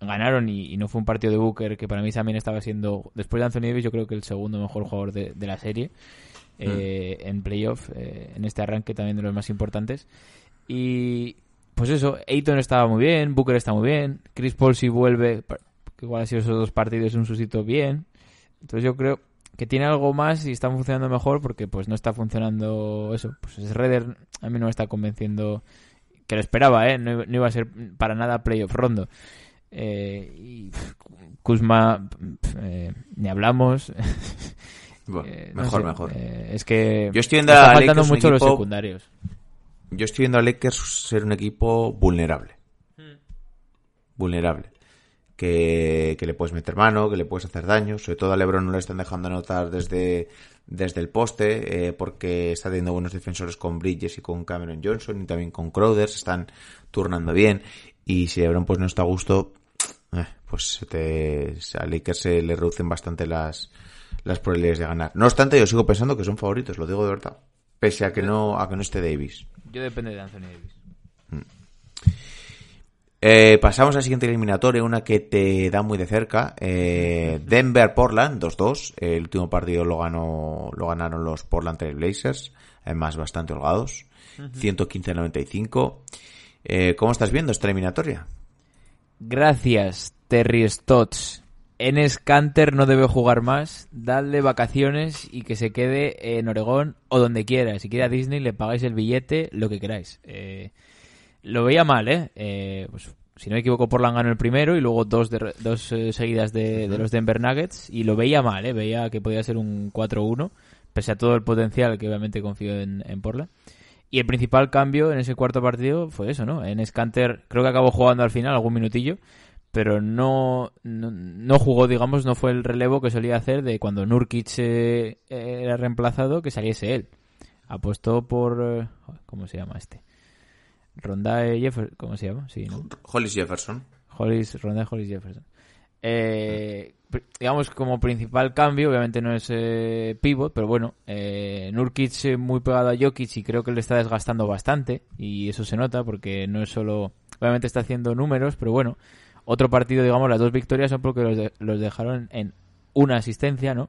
ganaron y, y no fue un partido de Booker, que para mí también estaba siendo, después de Anthony Davis, yo creo que el segundo mejor jugador de, de la serie. eh, en playoff, eh, en este arranque también de los más importantes. Y pues eso, Ayton estaba muy bien, Booker está muy bien, Chris Paul si vuelve, que igual ha sido esos dos partidos un susito bien. Entonces yo creo que tiene algo más y está funcionando mejor porque pues no está funcionando eso. Pues Redder a mí no me está convenciendo que lo esperaba, ¿eh? No, no iba a ser para nada playoff rondo. Eh, y Kuzma, eh, ni hablamos. Bueno, Eh, no mejor, sé, mejor. eh, es que Yo estoy me está faltando mucho los secundarios. Yo estoy viendo a Lakers ser un equipo vulnerable. Vulnerable. Que, que le puedes meter mano, que le puedes hacer daño. Sobre todo a LeBron no le están dejando anotar desde, desde el poste, eh, porque está teniendo buenos defensores con Bridges y con Cameron Johnson y también con Crowder. Se están turnando bien. Y si LeBron pues no está a gusto, eh, pues se te, a Lakers se le reducen bastante las, las probabilidades de ganar. No obstante, yo sigo pensando que son favoritos, lo digo de verdad. Pese a que no, a que no esté Davis. Yo depende de Anthony Davis. Eh, pasamos a la siguiente eliminatoria, una que te da muy de cerca. Eh, Denver-Portland, 2-2. El último partido lo ganó, lo ganaron los Portland Trail Blazers, además bastante holgados. 115-95. Eh, ¿Cómo estás viendo esta eliminatoria? Gracias, Terry Stotts. Enes Canter no debe jugar más. Dadle vacaciones y que se quede en Oregón o donde quiera. Si quiere a Disney, le pagáis el billete, lo que queráis. Eh, lo veía mal, ¿eh? Eh, pues, si no me equivoco, Portland ganó el primero y luego dos, de- dos eh, seguidas de, de los Denver Nuggets. Y lo veía mal, ¿eh? Veía que podía ser un 4-1, pese a todo el potencial que obviamente confío en, en Portland. Y el principal cambio en ese cuarto partido fue eso, ¿no? En Scanter creo que acabó jugando al final algún minutillo, pero no, no, no jugó, digamos, no fue el relevo que solía hacer de cuando Nurkic eh, era reemplazado que saliese él. Apostó por... eh, ¿Cómo se llama este? Rondae Jefferson, ¿cómo se llama? Sí, ¿no? Hollis Jefferson. Hollis, Ronda Hollis Jefferson. Eh, digamos, como principal cambio, obviamente no es eh, pivot, pero bueno, eh, Nurkic eh, muy pegado a Jokic y creo que le está desgastando bastante y eso se nota porque no es solo, obviamente está haciendo números, pero bueno, otro partido, digamos, las dos victorias son porque los, de- los dejaron en una asistencia, ¿no?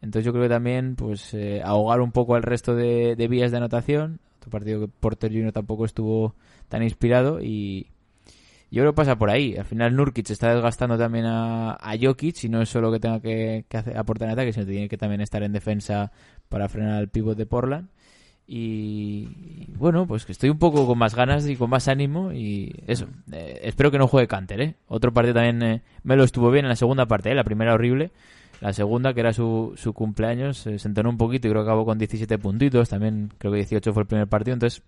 Entonces yo creo que también, pues, eh, ahogar un poco al resto de, vías de anotación. Otro partido que Porter Jr. tampoco estuvo tan inspirado y yo creo que pasa por ahí. Al final Nurkic está desgastando también a, Jokic y no es solo que tenga que, que hacer, aportar en ataque, sino que tiene que también estar en defensa para frenar al pivot de Portland. Y, y bueno, pues que estoy un poco con más ganas y con más ánimo y eso. Eh, espero que no juegue Canter, ¿eh? Otro partido también eh, me lo estuvo bien en la segunda parte, ¿eh? La primera horrible. La segunda, que era su, su cumpleaños, eh, se entonó un poquito y creo que acabó con 17 puntitos. También creo que 18 fue el primer partido. Entonces,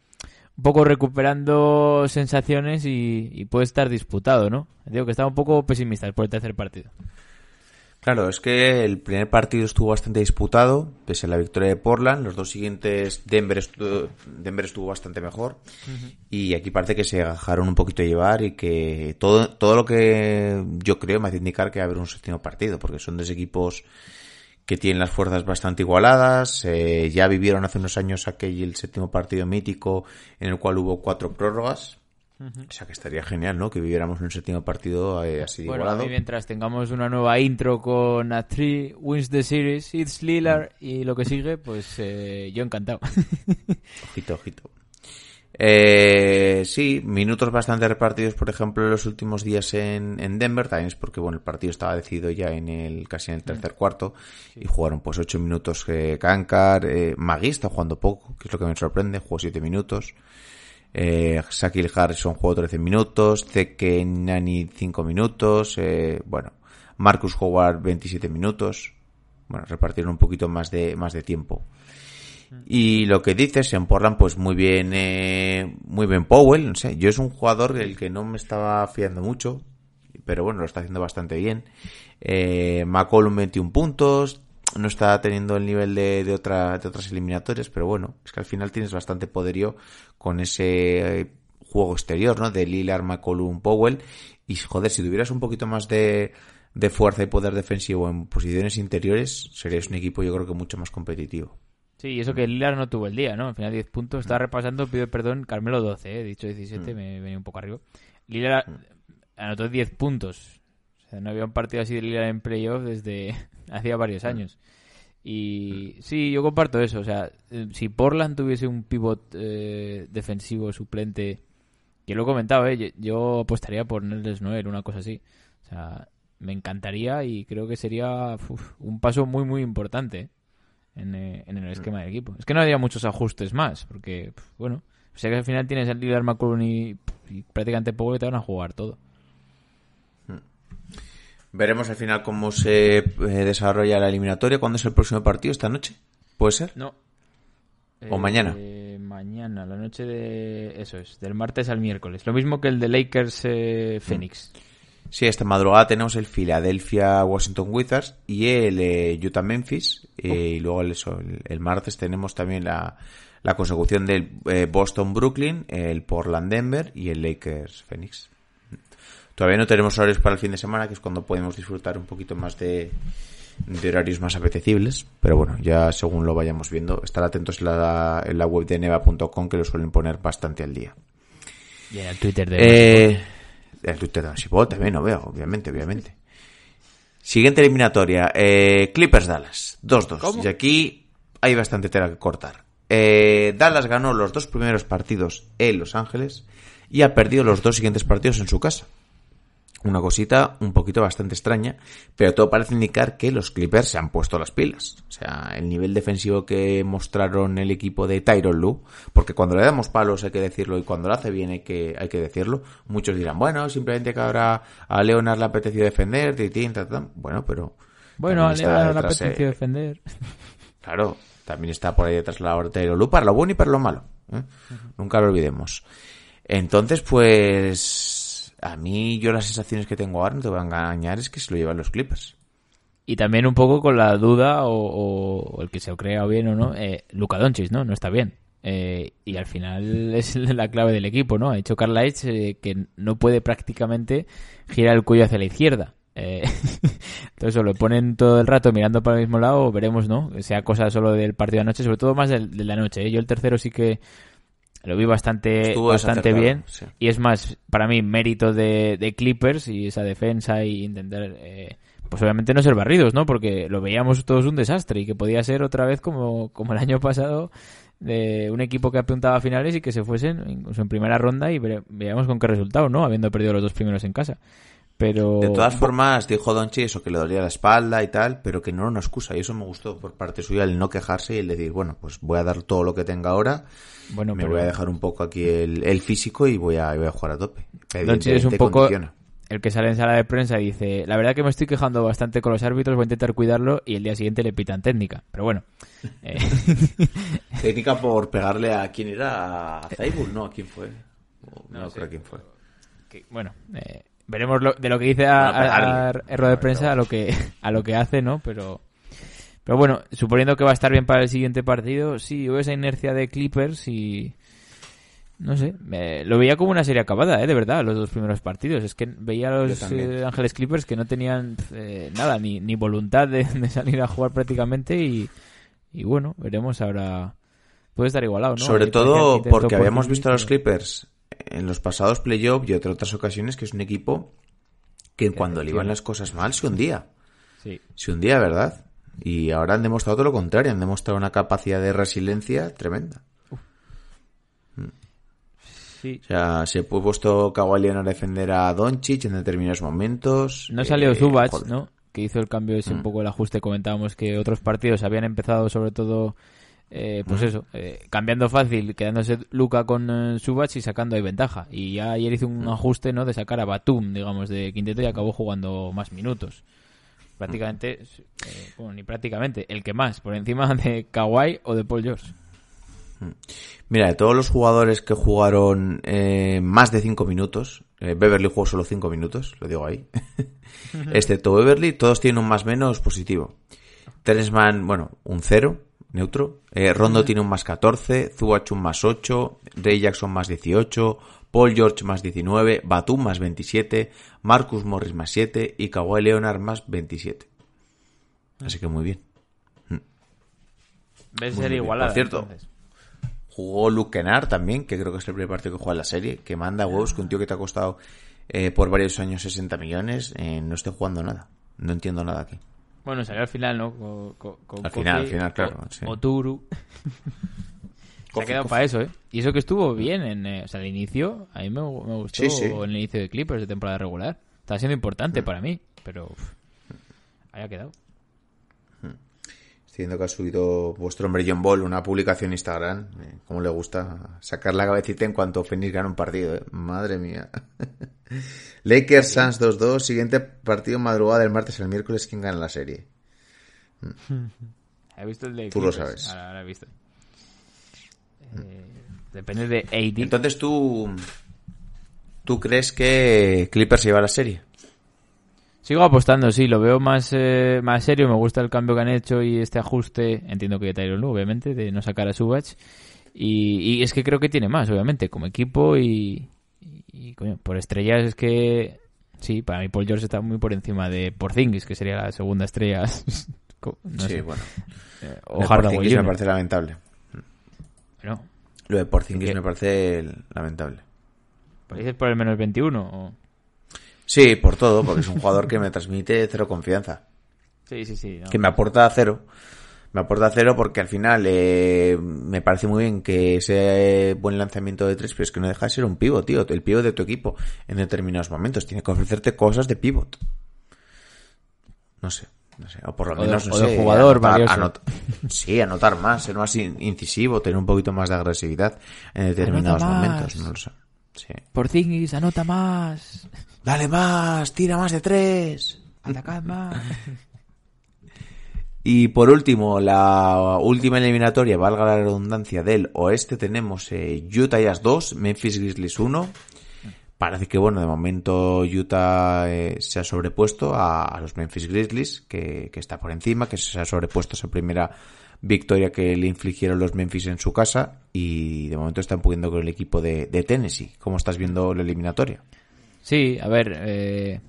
un poco recuperando sensaciones y, y puede estar disputado, ¿no? Digo que estaba un poco pesimista después del tercer partido. Claro, es que el primer partido estuvo bastante disputado, pese a la victoria de Portland. Los dos siguientes, Denver estuvo, Denver estuvo bastante mejor. Y aquí parece que se dejaron un poquito a llevar y que todo, todo lo que yo creo me hace indicar que va a haber un séptimo partido, porque son dos equipos que tienen las fuerzas bastante igualadas. eh, ya vivieron hace unos años aquel el séptimo partido mítico en el cual hubo cuatro prórrogas. O sea que estaría genial, ¿no? Que viviéramos un séptimo partido eh, así Bueno, igualado. mí mientras tengamos una nueva intro con a 3 wins the series, it's Lillard y lo que sigue, pues eh, yo encantado. Ojito, ojito. Eh, sí, minutos bastante repartidos, por ejemplo, en los últimos días en, en Denver. También es porque, bueno, el partido estaba decidido ya en el, casi en el tercer cuarto. Y jugaron pues ocho minutos eh, Kankar. Eh, Magui está jugando poco, que es lo que me sorprende. Jugó siete minutos. Eh, Shaquille Harrison jugó 13 minutos. Zeke Nani 5 minutos. Eh, bueno, Marcus Howard 27 minutos. Bueno, repartieron un poquito más de, más de tiempo. Y lo que dices en Portland, pues muy bien, eh, muy bien Powell, no sé, yo es un jugador del que no me estaba fiando mucho, pero bueno, lo está haciendo bastante bien. Eh, McCollum 21 puntos, no está teniendo el nivel de, de, otra, de otras eliminatorias, pero bueno, es que al final tienes bastante poderío con ese eh, juego exterior, ¿no? De Lillard, McCollum, Powell, y joder, si tuvieras un poquito más de, de fuerza y poder defensivo en posiciones interiores, serías un equipo yo creo que mucho más competitivo. Sí, y eso que Lillard no tuvo el día, ¿no? Al final 10 puntos. Mm. Estaba repasando, pido perdón, Carmelo 12, ¿eh? He dicho 17, me venía un poco arriba. Lillard Mm. anotó 10 puntos. O sea, no había un partido así de Lillard en playoff desde hacía varios Mm. años. Y sí, yo comparto eso. O sea, eh, si Portland tuviese un pivot eh, defensivo suplente, que lo he comentado, ¿eh? yo, apostaría por Nerles Noel, una cosa así. O sea, me encantaría y creo que sería uf, un paso muy, muy importante en, eh, en el esquema del equipo. Es que no habría muchos ajustes más, porque, bueno, o sea que al final tienes el líder McCollum y, y prácticamente Powell te van a jugar todo. Veremos al final cómo se eh, desarrolla la eliminatoria. ¿Cuándo es el próximo partido? ¿Esta noche? ¿Puede ser? No. ¿O mañana? Eh, mañana, la noche de... Eso es, del martes al miércoles. Lo mismo que el de Lakers eh, Phoenix. Sí, esta madrugada tenemos el Philadelphia Washington Wizards y el eh, Utah Memphis. eh, y luego el, el, el martes tenemos también la, la consecución del Boston Brooklyn, el Portland Denver y el Lakers Phoenix. Todavía no tenemos horarios para el fin de semana, que es cuando podemos disfrutar un poquito más de, de horarios más apetecibles. Pero bueno, ya según lo vayamos viendo, estar atentos en la, en la web de neva.com que lo suelen poner bastante al día. Y en el Twitter de... Eh, el Twitter de Masipol también lo veo, obviamente, obviamente. Siguiente eliminatoria. Eh, Clippers Dallas. 2-2. Y aquí hay bastante tela que cortar. Eh, Dallas ganó los dos primeros partidos en Los Ángeles y ha perdido los dos siguientes partidos en su casa. Una cosita un poquito bastante extraña, pero todo parece indicar que los Clippers se han puesto las pilas. O sea, el nivel defensivo que mostraron el equipo de Tyron Lu, porque cuando le damos palos hay que decirlo y cuando lo hace bien hay que, hay que decirlo. Muchos dirán, bueno, simplemente que ahora a Leonard le ha apetecido defender, titín, bueno, pero... Bueno, a Leonard le detrás, apeteció eh, defender. Claro, también está por ahí detrás la hora de Lu para lo bueno y para lo malo. ¿eh? Nunca lo olvidemos. Entonces, pues a mí yo las sensaciones que tengo ahora, no te voy a engañar, es que se lo llevan los Clippers. Y también un poco con la duda, o, o el que se lo crea bien o no, eh, Luka Doncic, ¿no? No está bien. Eh, y al final es la clave del equipo, ¿no? Ha hecho Carl Leitch eh, que no puede prácticamente girar el cuello hacia la izquierda. Eh, entonces o lo ponen todo el rato mirando para el mismo lado, o veremos, ¿no? Sea cosa solo del partido de anoche, sobre todo más del, de la noche. ¿eh? Yo el tercero sí que lo vi bastante, Estuvo bastante bien. sí. Y es más, para mí, mérito de, de Clippers y esa defensa y intentar, eh, pues obviamente no ser barridos, ¿no? Porque lo veíamos todos un desastre y que podía ser otra vez como, como el año pasado de un equipo que apuntaba a finales y que se fuesen incluso en primera ronda y veíamos con qué resultado, ¿no? Habiendo perdido los dos primeros en casa. Pero... De todas formas, dijo Donchi eso, que le dolía la espalda y tal, pero que no era una excusa. Y eso me gustó por parte suya, el no quejarse y el decir, bueno, pues voy a dar todo lo que tenga ahora, bueno, me pero voy a dejar un poco aquí el, el físico y voy a, voy a jugar a tope. Doncic es un poco condiciona. el que sale en sala de prensa y dice, la verdad que me estoy quejando bastante con los árbitros, voy a intentar cuidarlo y el día siguiente le pitan técnica. Pero bueno. eh, Técnica por pegarle a quién era, a Zaibul, ¿no? ¿A quién fue? No, creo quién fue. que, bueno, eh, veremos lo- de lo que dice a, a- rueda de prensa a lo que a lo que hace, ¿no? Pero pero bueno, suponiendo que va a estar bien para el siguiente partido, sí, hubo esa inercia de Clippers y no sé, me- lo veía como una serie acabada, ¿eh? De verdad, los dos primeros partidos. Es que veía a Yo los eh, Ángeles Clippers que no tenían eh, nada, ni, ni voluntad de, de salir a jugar prácticamente y, y bueno, veremos ahora. Puede estar igualado, ¿no? Sobre todo porque habíamos visto a los Clippers en los pasados playoffs y en otras ocasiones que es un equipo que cuando le iban las cosas mal se hundía. Sí. Se hundía, ¿verdad? Y ahora han demostrado todo lo contrario, han demostrado una capacidad de resiliencia tremenda. Sí. O sea, se ha puesto Kawhi a defender a Doncic en determinados momentos. No salió Eh, Zubac, joder. ¿no? Que hizo el cambio ese un Mm. poco el ajuste. Comentábamos que otros partidos habían empezado sobre todo, eh, pues Mm. eso, eh, cambiando fácil, quedándose Luca con eh, Zubac y sacando ahí ventaja. Y ya ayer hizo Mm. un ajuste, ¿no? De sacar a Batum, digamos, de quinteto y acabó jugando más minutos. Prácticamente, eh, bueno, ni prácticamente, el que más, por encima de Kawhi o de Paul George. Mira, de todos los jugadores que jugaron más de 5 minutos, Beverly jugó solo 5 minutos, lo digo ahí. Excepto Beverly, todos tienen un más menos positivo. Teresman, bueno, un 0, neutro. Eh, Rondo tiene un más 14, Zubac un más 8, Ray Jackson más 18, Paul George más 19, Batum más 27, Marcus Morris más 7 y Kawhi Leonard más 27. Así que muy bien. Ves Muy ser igualada. Por cierto, entonces. Jugó Luke Kennard también, que creo que es el primer partido que juega en la serie, que manda huevos que un tío que te ha costado eh, por varios años 60 millones, eh, no esté jugando nada. No entiendo nada aquí. Bueno, salió al final, ¿no? Con, con- con Al final, Kofi al final, claro, o- sí. O Turu. Se ha quedado para eso, ¿eh? Y eso que estuvo bien en... eh, o sea, el inicio, a mí me, me gustó Sí, sí. el inicio de Clippers de temporada regular. Estaba siendo importante para mí, pero... uf, ahí ha quedado. Estoy viendo que ha subido vuestro hombre John Ball una publicación en Instagram. Eh, ¿Cómo le gusta sacar la cabecita en cuanto Phoenix gana un partido? eh? Madre mía. Lakers Suns 2-2. Siguiente partido madrugada del martes al miércoles. ¿Quién gana la serie? ¿Has visto el de Tú lo sabes. Ahora, ahora he visto. Eh, depende de AD. Entonces tú... ¿Tú crees que Clippers lleva la serie? Sigo apostando, sí, lo veo más, eh, más serio, me gusta el cambio que han hecho y este ajuste, entiendo que de Tyron Lue, obviamente, de no sacar a Subach. Y, y es que creo que tiene más, obviamente, como equipo y, y, y, coño, por estrellas es que, sí, para mí Paul George está muy por encima de Porzingis, que sería la segunda estrella. No sí, sé, bueno. eh, o de Porzingis me parece lamentable. Bueno, Lo de Porzingis ¿Qué? me parece lamentable. ¿dices por el menos 21? O... Sí, por todo, porque es un jugador que me transmite cero confianza. Sí, sí, sí. no. Que me aporta cero. Me aporta cero porque al final eh, me parece muy bien que ese buen lanzamiento de tres, pero es que no deja de ser un pivot, tío. El pivot de tu equipo en determinados momentos. Tiene que ofrecerte cosas de pivot. No sé. No sé, o por lo O de- menos, no o de jugador anotar- anot- sí, anotar más, ser más in- incisivo, tener un poquito más de agresividad en determinados momentos, no lo sé. Sí. Porzingis, anota más. Dale más, tira más de tres. Atacad más. Y por último, la última eliminatoria, valga la redundancia, del oeste tenemos eh, Utah Jazz 2, Memphis Grizzlies 1. Parece que, bueno, de momento Utah eh, se ha sobrepuesto a, los Memphis Grizzlies, que, está por encima, que se ha sobrepuesto esa primera victoria que le infligieron los Memphis en su casa y de momento están pudiendo con el equipo de, de Tennessee. ¿Cómo estás viendo la eliminatoria? Sí, a ver, eh,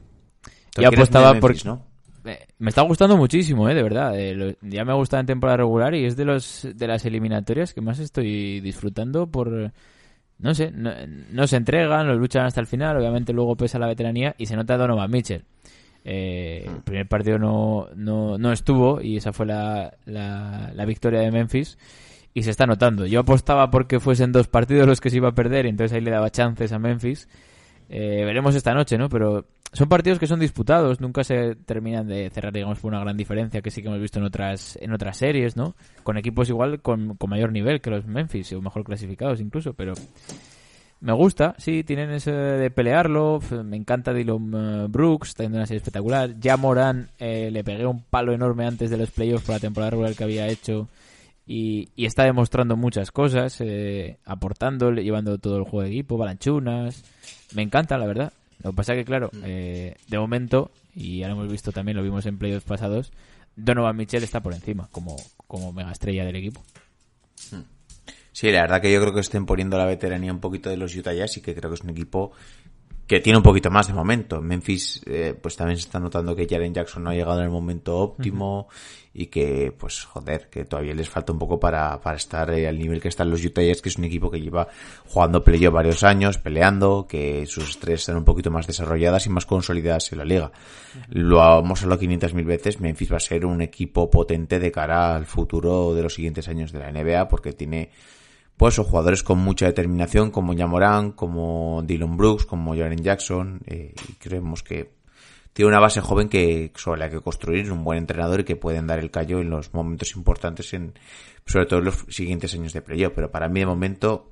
ya apostaba por... Memphis, ¿no? Eh, Me está gustando muchísimo, eh, de verdad. Eh, lo- ya me gusta en temporada regular y es de los de las eliminatorias que más estoy disfrutando por no sé, no, no se entregan, lo luchan hasta el final, obviamente luego pesa la veteranía y se nota Donovan Mitchell. Eh, el primer partido no, no, no estuvo y esa fue la, la, la victoria de Memphis y se está notando. Yo apostaba porque fuesen dos partidos los que se iba a perder y entonces ahí le daba chances a Memphis. Eh, veremos esta noche, ¿no? Pero son partidos que son disputados, nunca se terminan de cerrar, digamos, por una gran diferencia que sí que hemos visto en otras en otras series, ¿no? Con equipos igual con, con mayor nivel que los Memphis o mejor clasificados incluso, pero me gusta, sí, tienen ese de pelearlo, me encanta Dylan eh, Brooks, está una serie espectacular, ya Morán eh, le pegué un palo enorme antes de los playoffs por la temporada regular que había hecho y, y está demostrando muchas cosas, eh, aportando, llevando todo el juego de equipo, balanchunas, me encanta la verdad. Lo que pasa que, claro, Mm. eh, de momento, y ya lo hemos visto también, lo vimos en playoffs pasados, Donovan Mitchell está por encima, como, como mega estrella del equipo. Sí, la verdad que yo creo que estén poniendo la veteranía un poquito de los Utah Jazz y que creo que es un equipo que tiene un poquito más de momento. Memphis, eh, pues también se está notando que Jaren Jackson no ha llegado en el momento óptimo y que, pues, joder, que todavía les falta un poco para, para estar eh, al nivel que están los Utah Jazz, que es un equipo que lleva jugando playoff varios años, peleando, que sus estrellas están un poquito más desarrolladas y más consolidadas en la liga. Lo hemos hablado 500.000 veces, Memphis va a ser un equipo potente de cara al futuro de los siguientes años de la NBA porque tiene pues son jugadores con mucha determinación como Yamorán, como Dylan Brooks, como Jaren Jackson eh, y creemos que tiene una base joven que sobre la que construir un buen entrenador y que pueden dar el callo en los momentos importantes en sobre todo en los siguientes años de playoff. Pero para mí de momento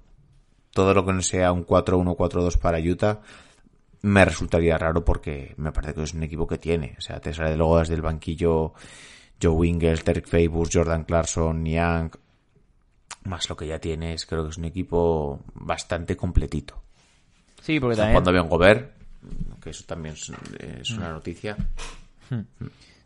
todo lo que no sea un 4-1 4-2 para Utah me resultaría raro porque me parece que es un equipo que tiene. O sea te sale luego desde el banquillo Joe Wingles, Derek Favors, Jordan Clarkson, Niang más lo que ya tienes, creo que es un equipo bastante completito. Sí, porque también... jugando bien Gobert, que eso también es, una noticia.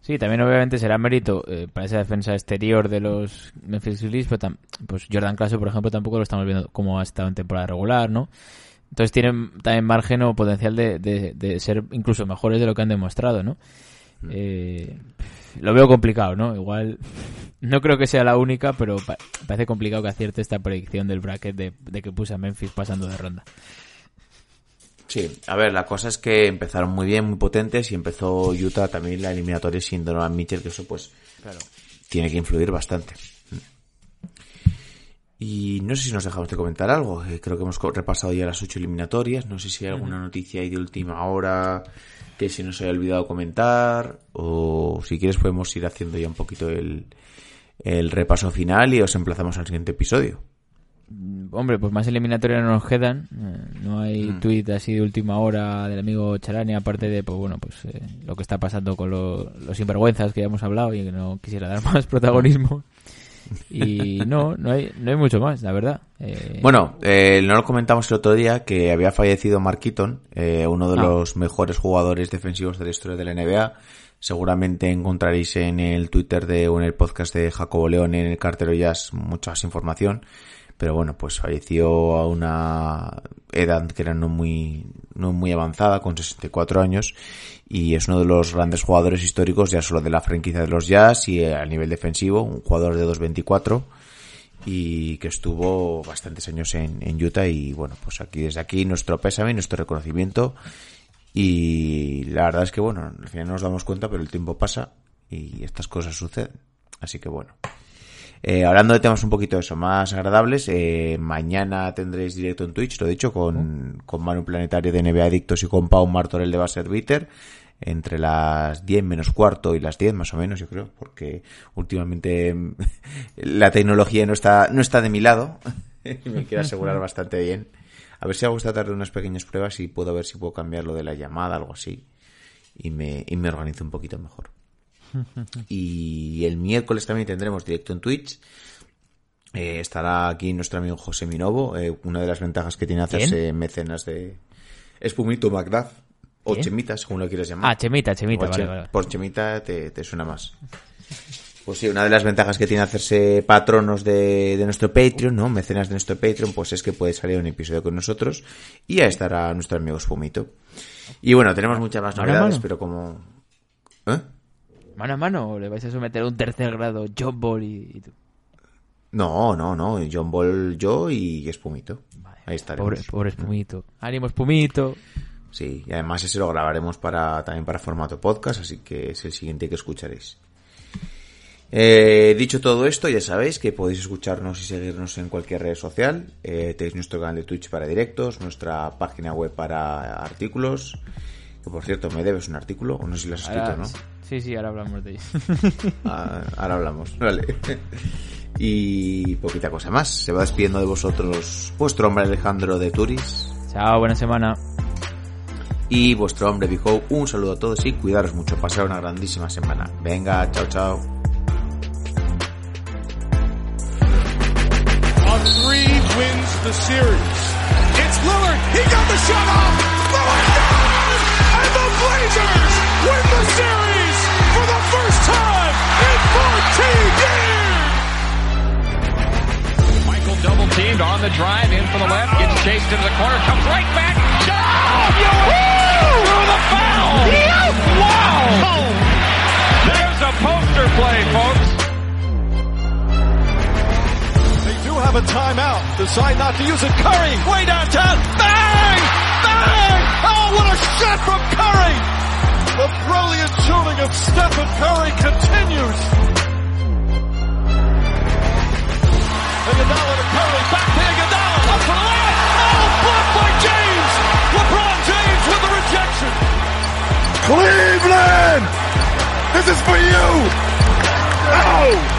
Sí, también obviamente será mérito eh, para esa defensa exterior de los Memphis Grizzlies, pero tam- pues Jordan Clarkson, por ejemplo, tampoco lo estamos viendo como ha estado en temporada regular, ¿no? Entonces tienen también margen o potencial de, de- de ser incluso mejores de lo que han demostrado, ¿no? Eh, lo veo complicado, ¿no? Igual no creo que sea la única, pero pa- parece complicado que acierte esta predicción del bracket de, de que puse a Memphis pasando de ronda. Sí, a ver, la cosa es que empezaron muy bien, muy potentes y empezó Utah también la eliminatoria sin Donovan Mitchell, que eso pues tiene que influir bastante. Y no sé si nos dejamos de comentar algo. eh, creo que hemos repasado ya las ocho eliminatorias. No sé si hay alguna noticia ahí de última hora que se nos haya olvidado comentar. O si quieres podemos ir haciendo ya un poquito el, el repaso final y os emplazamos al siguiente episodio. Hombre, pues más eliminatorias no nos quedan. Eh, no hay Mm. tuit así de última hora del amigo Charani, aparte de, pues bueno, pues eh, lo que está pasando con lo- los sinvergüenzas que ya hemos hablado y que no quisiera dar más protagonismo. Y no, no hay, no hay mucho más, la verdad. Eh, Bueno, eh, no lo comentamos el otro día que había fallecido Mark Keaton, eh, uno de Ah. los mejores jugadores defensivos de la historia de la NBA. Seguramente encontraréis en el Twitter de o en el podcast de Jacobo León en el Cartero Jazz mucha más información. Pero bueno, pues falleció a una edad que era no muy, no muy avanzada, con 64 años, y es uno de los grandes jugadores históricos ya solo de la franquicia de los Jazz y a nivel defensivo, un jugador de 2.24 y que estuvo bastantes años en, en Utah y bueno, pues aquí desde aquí nuestro pésame, nuestro reconocimiento y la verdad es que bueno, al final no nos damos cuenta, pero el tiempo pasa y estas cosas suceden. Así que bueno. Eh, hablando de temas un poquito eso, más agradables, eh, mañana tendréis directo en Twitch, lo he dicho, con, con Manu Planetario de NBA Adictos y con Pau Martorell de Basser Bitter, entre las 10 menos cuarto y las 10 más o menos, yo creo, porque últimamente la tecnología no está, no está de mi lado, y me quiero asegurar bastante bien. A ver si hago esta tarde unas pequeñas pruebas y puedo ver si puedo cambiar lo de la llamada, algo así, y me, y me organizo un poquito mejor. Y el miércoles también tendremos directo en Twitch. Eh, estará aquí nuestro amigo José Minovo. eh, una de las ventajas que tiene hacerse mecenas de Espumito Magdad. O ¿Quién? Chemita, según lo quieras llamar. Ah, Chemita, Chemita, vale, Che- vale. Por Chemita te, te suena más. Pues sí, una de las ventajas que tiene hacerse patronos de, de nuestro Patreon, ¿no? Mecenas de nuestro Patreon, pues es que puede salir un episodio con nosotros y ya estará nuestro amigo Espumito. Y bueno, tenemos muchas más ¿Mano a novedades, pero como... ¿Eh? Mano a mano, o le vais a someter a un tercer grado John Ball y, y tú. No, no, no. John Ball, yo y Espumito. Ahí estaremos. Pobre, pobre Espumito. Ánimo, Espumito. Sí, y además ese lo grabaremos para también para formato podcast, así que es el siguiente que escucharéis. Eh, dicho todo esto, ya sabéis que podéis escucharnos y seguirnos en cualquier red social. Eh, tenéis nuestro canal de Twitch para directos, nuestra página web para artículos. Que por cierto, me debes un artículo, o no sé si lo has escrito, ¿no? Sí, sí, ahora hablamos de ello. Ah, ahora hablamos, vale. Y poquita cosa más. Se va despidiendo de vosotros vuestro hombre Alejandro de Turis Chao, buena semana. y vuestro hombre Bijo. Un saludo a todos y cuidaros mucho. Pasar una grandísima semana. Venga, chao, chao. A time in 14 years. Michael double teamed on the drive in for the left, gets chased into the corner, comes right back. Oh, you through the foul. Wow. There's a poster play, folks. They do have a timeout. Decide not to use it. Curry, way downtown. Bang! Bang! Oh, what a shot from Curry! The brilliant shooting of Stephen Curry continues. Iguodala to Curry, back to Iguodala, up for the layup. Oh, blocked by James. LeBron James with the rejection. Cleveland! This is for you! Oh!